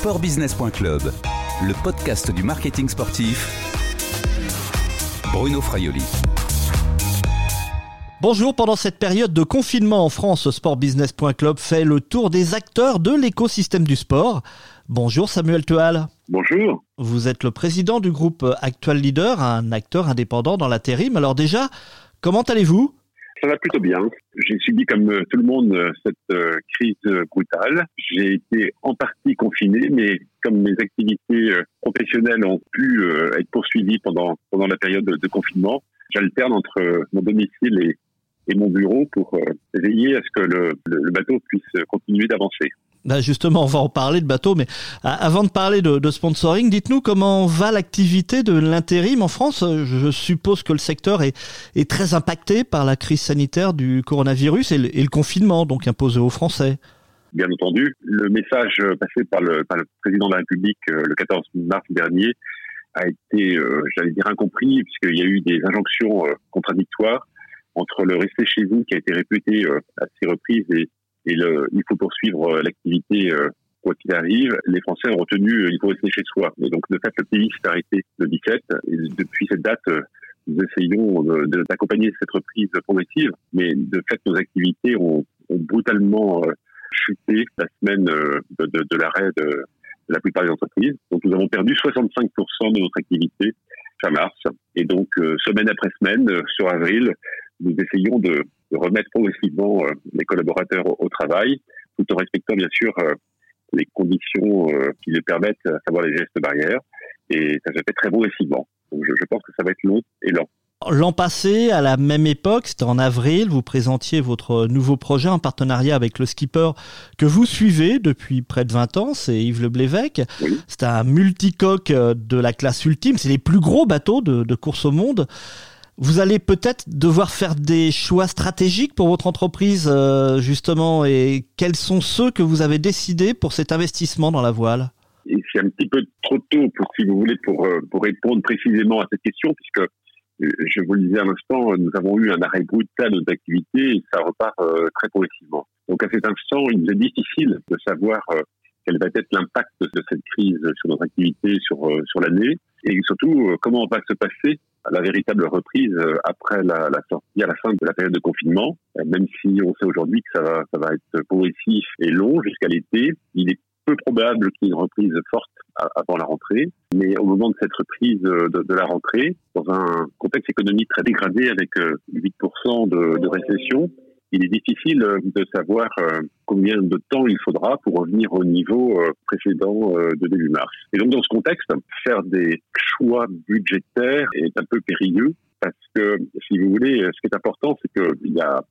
Sportbusiness.club, le podcast du marketing sportif. Bruno Fraioli. Bonjour, pendant cette période de confinement en France, Sportbusiness.club fait le tour des acteurs de l'écosystème du sport. Bonjour Samuel Tual. Bonjour. Vous êtes le président du groupe Actual Leader, un acteur indépendant dans l'intérim. Alors déjà, comment allez-vous? Ça va plutôt bien. J'ai subi comme euh, tout le monde euh, cette euh, crise brutale. J'ai été en partie confiné, mais comme mes activités professionnelles ont pu être poursuivies pendant pendant la période de confinement, j'alterne entre mon domicile et, et mon bureau pour veiller à ce que le, le bateau puisse continuer d'avancer. Bah, justement, on va en parler de bateau, mais avant de parler de, sponsoring, dites-nous comment va l'activité de l'intérim en France. Je suppose que le secteur est, très impacté par la crise sanitaire du coronavirus et le, confinement donc imposé aux Français. Bien entendu, le message passé par le, président de la République euh, le 14 mars dernier a été, euh, j'allais dire, incompris, puisqu'il y a eu des injonctions euh, contradictoires entre le rester chez vous, qui a été répété à six reprises, et et le, il faut poursuivre euh, l'activité euh, quoi qu'il arrive. Les Français ont retenu euh, il faut rester chez soi. Et donc de fait le pays s'est arrêté le 17 et depuis cette date nous essayons d'accompagner cette reprise progressive, mais de fait nos activités ont, ont brutalement chuté la semaine de, de, de l'arrêt de la plupart des entreprises. Donc nous avons perdu 65% de notre activité fin mars. Et donc semaine après semaine, sur avril, nous essayons de, remettre progressivement euh, les collaborateurs au, travail, tout en respectant bien sûr euh, les conditions euh, qui les permettent, à savoir les gestes barrières. Et ça se fait très progressivement. Donc je, pense que ça va être long et lent. L'an passé, à la même époque, c'était en avril, vous présentiez votre nouveau projet en partenariat avec le skipper que vous suivez depuis près de 20 ans, c'est Yves Le Blévec. C'est un multicoque de la classe ultime, c'est les plus gros bateaux de, de course au monde vous allez peut-être devoir faire des choix stratégiques pour votre entreprise, euh, justement, et quels sont ceux que vous avez décidés pour cet investissement dans la voile? C'est un petit peu trop tôt, pour, si vous voulez, pour, euh, répondre précisément à cette question, puisque euh, je vous le disais à l'instant, nous avons eu un arrêt brutal de nos activités et ça repart très progressivement. Donc à cet instant, il nous est difficile de savoir quel va être l'impact de cette crise sur notre activité sur, sur l'année et surtout comment va se passer la véritable reprise euh, après la, la, sortie à la fin de la période de confinement. Euh, même si on sait aujourd'hui que ça va, ça va être progressif et long jusqu'à l'été, il est peu probable qu'il y ait une reprise forte avant la rentrée. Mais au moment de cette reprise de, de la rentrée, dans un contexte économique très dégradé avec 8% euh, de, de récession, il est difficile de savoir combien de temps il faudra pour revenir au niveau précédent de début mars. Et donc dans ce contexte, faire des choix budgétaires est un peu périlleux parce que, si vous voulez, ce qui est important, c'est qu'il y a,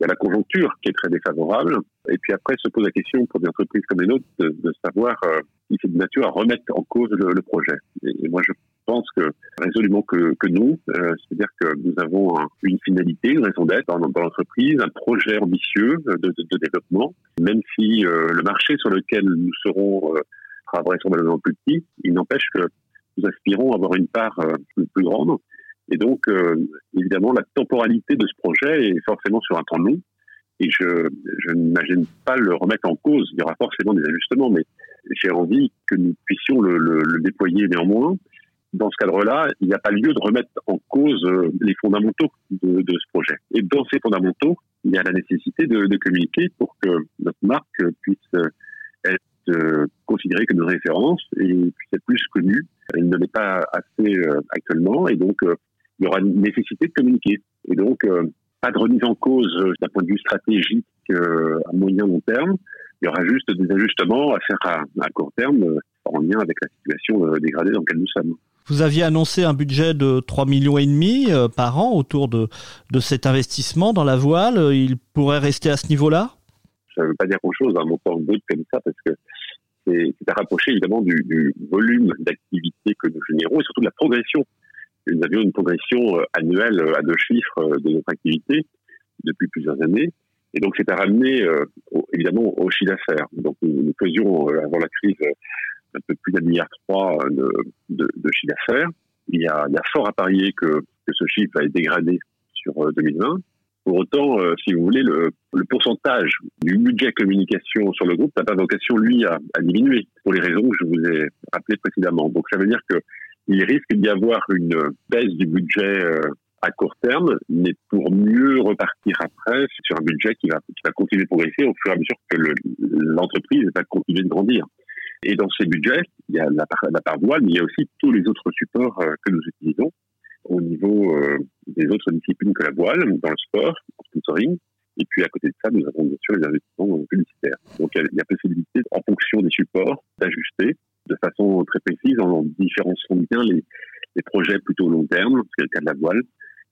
il y a la conjoncture qui est très défavorable. Et puis après, se pose la question pour des entreprises comme les nôtres de, savoir euh, si c'est de nature à remettre en cause le, projet. Et, moi, je pense que résolument que, que non. Euh, c'est-à-dire que nous avons une finalité, une raison d'être dans, l'entreprise, un projet ambitieux de, de, développement. Même si euh, le marché sur lequel nous serons sera vraisemblablement plus petit, il n'empêche que nous aspirons à avoir une part euh, plus, grande. Et donc, euh, évidemment, la temporalité de ce projet est forcément sur un temps long. Et je, je n'imagine pas le remettre en cause. Il y aura forcément des ajustements, mais j'ai envie que nous puissions le, le, déployer néanmoins. Dans ce cadre-là, il n'y a pas lieu de remettre en cause euh, les fondamentaux de, de, ce projet. Et dans ces fondamentaux, il y a la nécessité de, de communiquer pour que notre marque puisse être considérée comme une référence et puisse être plus connue elle ne l'est pas assez euh, actuellement, et donc euh, il y aura une nécessité de communiquer. Et donc, euh, pas de remise en cause d'un point de vue stratégique à moyen long terme. Il y aura juste des ajustements à faire à, court terme en lien avec la situation dégradée dans laquelle nous sommes. Vous aviez annoncé un budget de 3,5 millions et demi par an autour de, de cet investissement dans la voile. Il pourrait rester à ce niveau-là? Ça ne veut pas dire grand-chose, un montant brut comme ça, parce que c'est à rapprocher évidemment du, volume d'activité que nous générons et surtout de la progression. Nous avions une progression euh, annuelle euh, à deux chiffres euh, de notre activité depuis plusieurs années. Et donc, c'est à ramener évidemment au chiffre d'affaires. Donc, nous, faisions avant la crise un peu plus d'un milliard trois de, de, chiffre d'affaires. Il il y a fort à parier que, que ce chiffre va être dégradé sur 2020. Pour autant, si vous voulez, le, le, pourcentage du budget communication sur le groupe n'a pas vocation, lui, à, à, diminuer, pour les raisons que je vous ai rappelées précédemment. Donc ça veut dire qu'il risque d'y avoir une baisse du budget euh, à court terme, mais pour mieux repartir après sur un budget qui va, qui va continuer de progresser au fur et à mesure que l'entreprise va continuer de grandir. Et dans ces budgets, il y a la la part voile, mais il y a aussi tous les autres supports euh, que nous utilisons au niveau euh, des autres disciplines que la voile, dans le sport, en sponsoring. Et puis à côté de ça, nous avons bien sûr les investissements publicitaires. Donc il y a, possibilité, en fonction des supports, d'ajuster de façon très précise en différenciant bien les, les projets plutôt long terme, c'est le cas de la voile,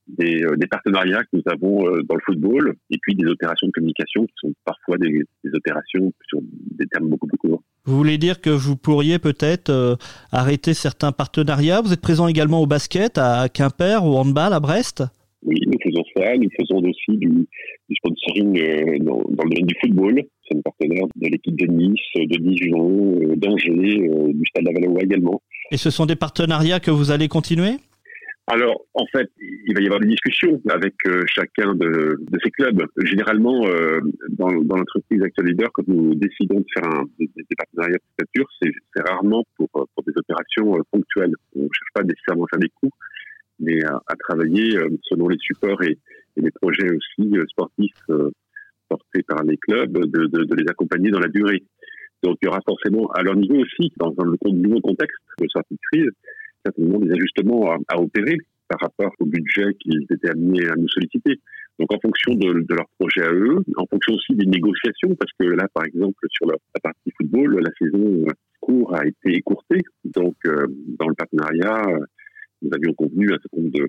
des, euh, des, partenariats que nous avons euh, dans le football et puis des opérations de communication qui sont parfois des, des opérations sur des termes beaucoup plus courts. Vous voulez dire que vous pourriez peut-être euh, arrêter certains partenariats? Vous êtes présent également au basket à Quimper, au handball à Brest? Oui, nous faisons ça. Nous faisons aussi du, du sponsoring dans, dans, le domaine du football. Nous sommes partenaires de l'équipe de Nice, de Dijon, euh, d'Angers, du Stade Lavallois également. Et ce sont des partenariats que vous allez continuer? Alors, en fait, il va y avoir des discussions avec euh, chacun de, de, ces clubs. Généralement, euh, dans, dans l'entreprise Actual Leader, quand nous décidons de faire un, des, des, partenariats de stature, c'est rarement pour, euh, pour, des opérations euh, ponctuelles. On ne cherche pas nécessairement à faire des coups, mais à, à travailler selon les supports et, et, les projets aussi sportifs portés par les clubs, de, les accompagner dans la durée. Donc, il y aura forcément, à leur niveau aussi, dans un nouveau contexte de sortie de crise, certainement des ajustements à, opérer par rapport au budget qu'ils étaient amenés à nous solliciter. Donc en fonction de, de leur projet à eux, en fonction aussi des négociations, parce que là, par exemple, sur la, partie football, la saison euh, court a été écourtée. Donc euh, dans le partenariat, euh, nous avions convenu un certain nombre de,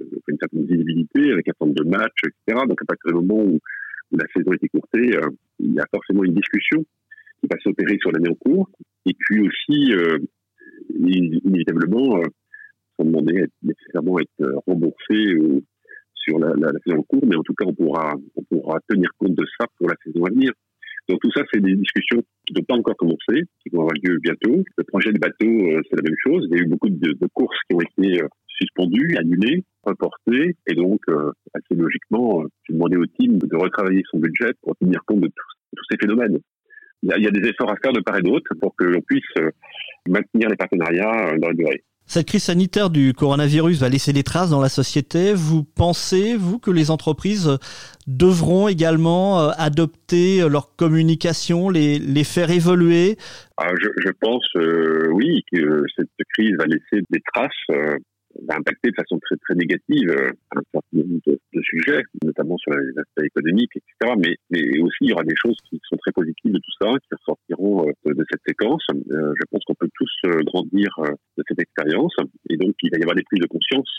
de, une certaine visibilité avec un certain nombre de matchs, etc. Donc à partir du moment où la saison est écourtée, euh, il y a forcément une discussion qui va s'opérer sur l'année en cours. Et puis aussi, euh, inévitablement, euh, sans demander nécessairement être euh, remboursé euh, sur la, la, la, saison en cours, mais en tout cas, on pourra, on pourra tenir compte de ça pour la saison à venir. Donc tout ça, c'est des discussions qui n'ont pas encore commencé, qui vont avoir lieu bientôt. Le projet du bateau, c'est la même chose. Il y a eu beaucoup de, de courses qui ont été suspendues, annulées, reportées, et donc euh, assez logiquement, j'ai demandé au team de retravailler son budget pour tenir compte de, tous, ces phénomènes. Il y, a, il y, a, des efforts à faire de part et d'autre pour que l'on puisse maintenir les partenariats dans la durée. Cette crise sanitaire du coronavirus va laisser des traces dans la société. Vous pensez, vous, que les entreprises devront également euh, adopter leur communication, les, les faire évoluer? Ah, je, je, pense, euh, oui, que cette crise va laisser des traces. Va impacter de façon très très négative euh, un certain nombre de, de, sujets, notamment sur les aspects économiques, etc. Mais, mais aussi il y aura des choses qui sont très positives de tout ça, qui ressortiront euh, de cette séquence. Euh, je pense qu'on peut tous grandir de cette expérience, et donc il va y avoir des prises de conscience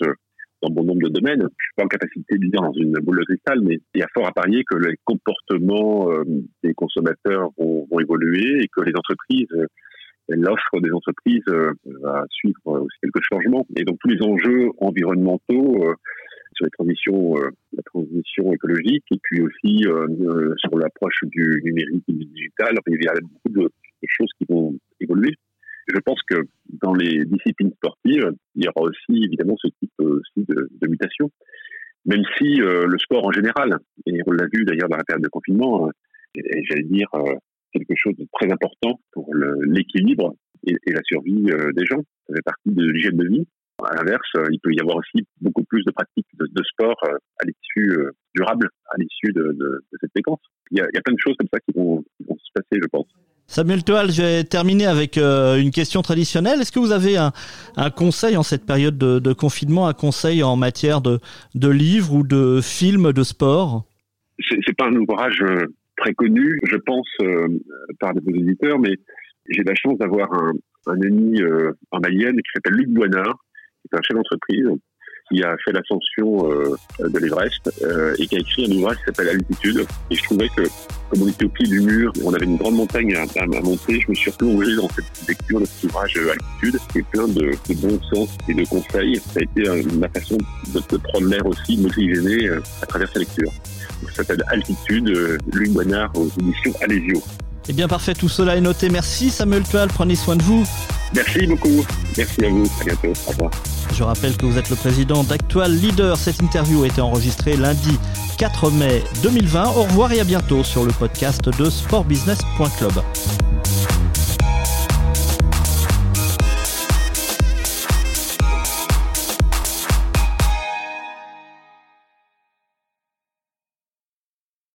dans bon nombre de domaines. Je suis pas en capacité de dire dans une boule de cristal, mais il y a fort à parier que les comportements des consommateurs vont, vont évoluer et que les entreprises l'offre des entreprises euh, va suivre aussi quelques changements. Et donc tous les enjeux environnementaux euh, sur les transitions, euh, la transition écologique, et puis aussi sur l'approche du numérique et du digital, il y a beaucoup de, choses qui vont évoluer. Je pense que dans les disciplines sportives, il y aura aussi évidemment ce type aussi de, mutation, même si euh, le sport en général, et on l'a vu d'ailleurs dans la période de confinement, j'allais dire quelque chose de très important pour l'équilibre et, et, la survie euh, des gens. Ça fait partie de l'hygiène de vie. À l'inverse, euh, il peut y avoir aussi beaucoup plus de pratiques de, de sport euh, à l'issue durable, à l'issue de, de, de, cette séquence. Il y, a, il y, a, plein de choses comme ça qui vont, qui vont se passer, je pense. Samuel Toal, je vais terminer avec une question traditionnelle. Est-ce que vous avez un, un, conseil en cette période de, de, confinement, un conseil en matière de, de livres ou de films de sport? C'est pas un ouvrage très connu, je pense, euh, par des éditeurs, mais j'ai la chance d'avoir un, un, ami euh, en Mayenne qui s'appelle Luc Boinard, qui est un chef d'entreprise, qui a fait l'ascension euh, de l'Everest euh, et qui a écrit un ouvrage qui s'appelle Altitude. Et je trouvais que, comme on était au pied du mur, on avait une grande montagne à, à, à monter, je me suis replongé dans cette lecture de cet ouvrage euh, Altitude, qui est plein de, de bon sens et de conseils. Ça a été euh, ma façon de, de prendre l'air aussi, de m'oxygéner euh, à travers sa lecture. Ça s'appelle Altitude, Luc Boinard aux éditions Alésio. Eh bien parfait, tout cela est noté. Merci Samuel Tual, prenez soin de vous. Merci beaucoup. Merci à vous. À bientôt. Au revoir. Je rappelle que vous êtes le président d'Actual Leader. Cette interview a été enregistrée lundi 4 mai 2020. Au revoir et à bientôt sur le podcast de sportbusiness.club.